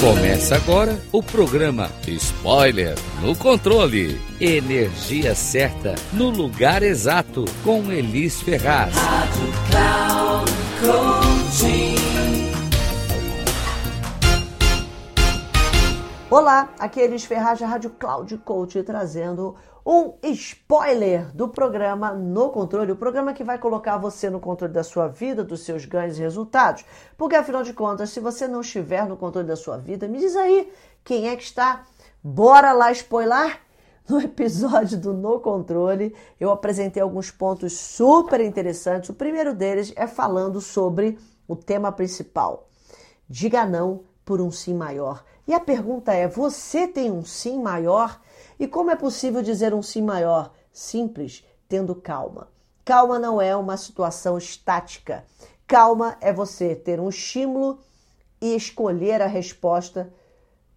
Começa agora o programa Spoiler no Controle. Energia certa no lugar exato com Elis Ferraz. Rádio Cloud Coaching. Olá, aqui é Elis Ferraz da Rádio Cloud Coach trazendo um spoiler do programa No Controle, o programa que vai colocar você no controle da sua vida, dos seus ganhos e resultados. Porque afinal de contas, se você não estiver no controle da sua vida, me diz aí quem é que está. Bora lá spoiler? No episódio do No Controle, eu apresentei alguns pontos super interessantes. O primeiro deles é falando sobre o tema principal. Diga não por um sim maior. E a pergunta é: você tem um sim maior? E como é possível dizer um sim maior? Simples, tendo calma. Calma não é uma situação estática. Calma é você ter um estímulo e escolher a resposta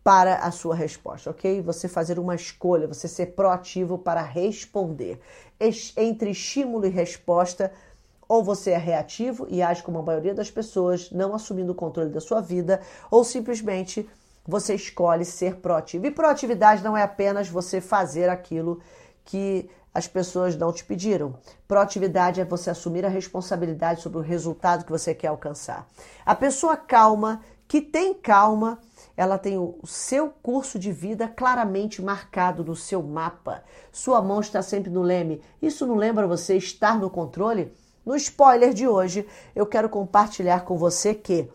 para a sua resposta, ok? Você fazer uma escolha, você ser proativo para responder. Entre estímulo e resposta, ou você é reativo e age como a maioria das pessoas, não assumindo o controle da sua vida, ou simplesmente você escolhe ser proativo. E proatividade não é apenas você fazer aquilo que as pessoas não te pediram. Proatividade é você assumir a responsabilidade sobre o resultado que você quer alcançar. A pessoa calma, que tem calma, ela tem o seu curso de vida claramente marcado no seu mapa. Sua mão está sempre no leme. Isso não lembra você estar no controle? No spoiler de hoje, eu quero compartilhar com você que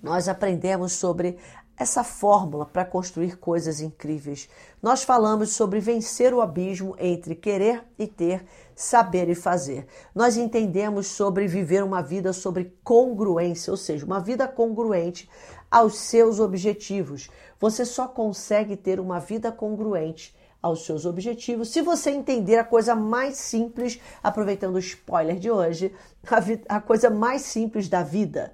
nós aprendemos sobre essa fórmula para construir coisas incríveis. Nós falamos sobre vencer o abismo entre querer e ter, saber e fazer. Nós entendemos sobre viver uma vida sobre congruência, ou seja, uma vida congruente aos seus objetivos. Você só consegue ter uma vida congruente aos seus objetivos se você entender a coisa mais simples, aproveitando o spoiler de hoje, a, a coisa mais simples da vida.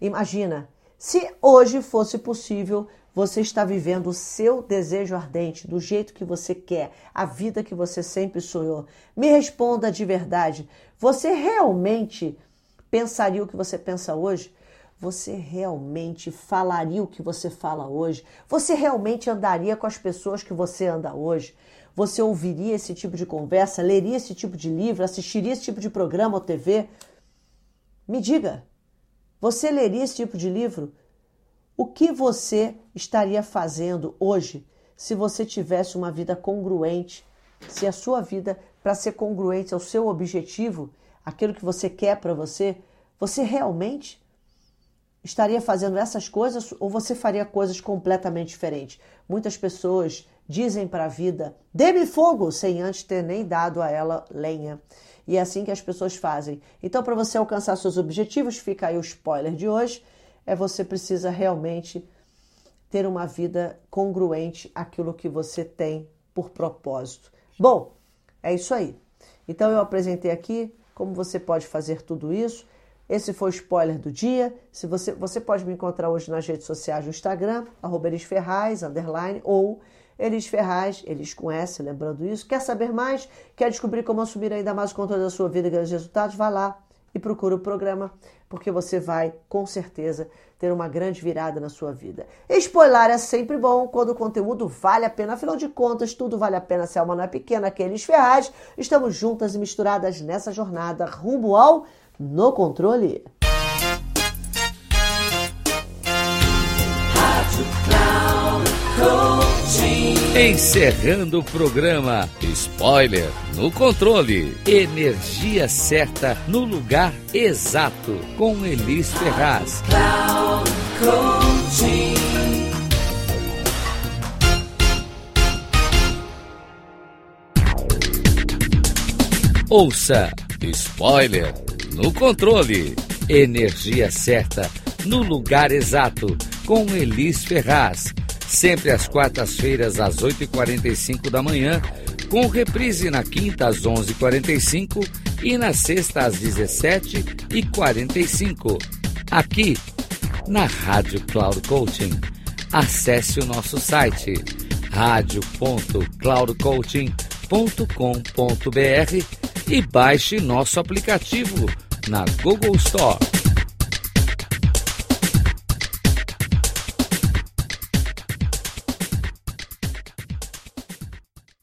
Imagina se hoje fosse possível você estar vivendo o seu desejo ardente, do jeito que você quer, a vida que você sempre sonhou, me responda de verdade. Você realmente pensaria o que você pensa hoje? Você realmente falaria o que você fala hoje? Você realmente andaria com as pessoas que você anda hoje? Você ouviria esse tipo de conversa, leria esse tipo de livro, assistiria esse tipo de programa ou TV? Me diga, você leria esse tipo de livro? O que você estaria fazendo hoje se você tivesse uma vida congruente? Se a sua vida, para ser congruente ao seu objetivo, aquilo que você quer para você, você realmente estaria fazendo essas coisas ou você faria coisas completamente diferentes? Muitas pessoas dizem para a vida: dê-me fogo, sem antes ter nem dado a ela lenha. E é assim que as pessoas fazem. Então, para você alcançar seus objetivos, fica aí o spoiler de hoje, é você precisa realmente ter uma vida congruente àquilo que você tem por propósito. Bom, é isso aí. Então eu apresentei aqui como você pode fazer tudo isso. Esse foi o spoiler do dia. Se você, você pode me encontrar hoje nas redes sociais no Instagram, arroba Ferraz, underline, ou Elis Ferraz, Elis com S, lembrando isso. Quer saber mais? Quer descobrir como assumir ainda mais o controle da sua vida e grandes resultados? Vá lá e procura o programa, porque você vai, com certeza, ter uma grande virada na sua vida. Spoiler é sempre bom quando o conteúdo vale a pena. Afinal de contas, tudo vale a pena se a alma não é pequena. Aqui é Elis Ferraz. Estamos juntas e misturadas nessa jornada rumo ao No Controle. Encerrando o programa Spoiler no controle. Energia certa no lugar exato com Elis Ferraz. Ouça Spoiler no controle. Energia certa no lugar exato com Elis Ferraz sempre às quartas-feiras às 8h45 da manhã, com reprise na quinta às 11h45 e na sexta às 17h45, aqui na Rádio Cloud Coaching. Acesse o nosso site radio.cloudcoaching.com.br e baixe nosso aplicativo na Google Store.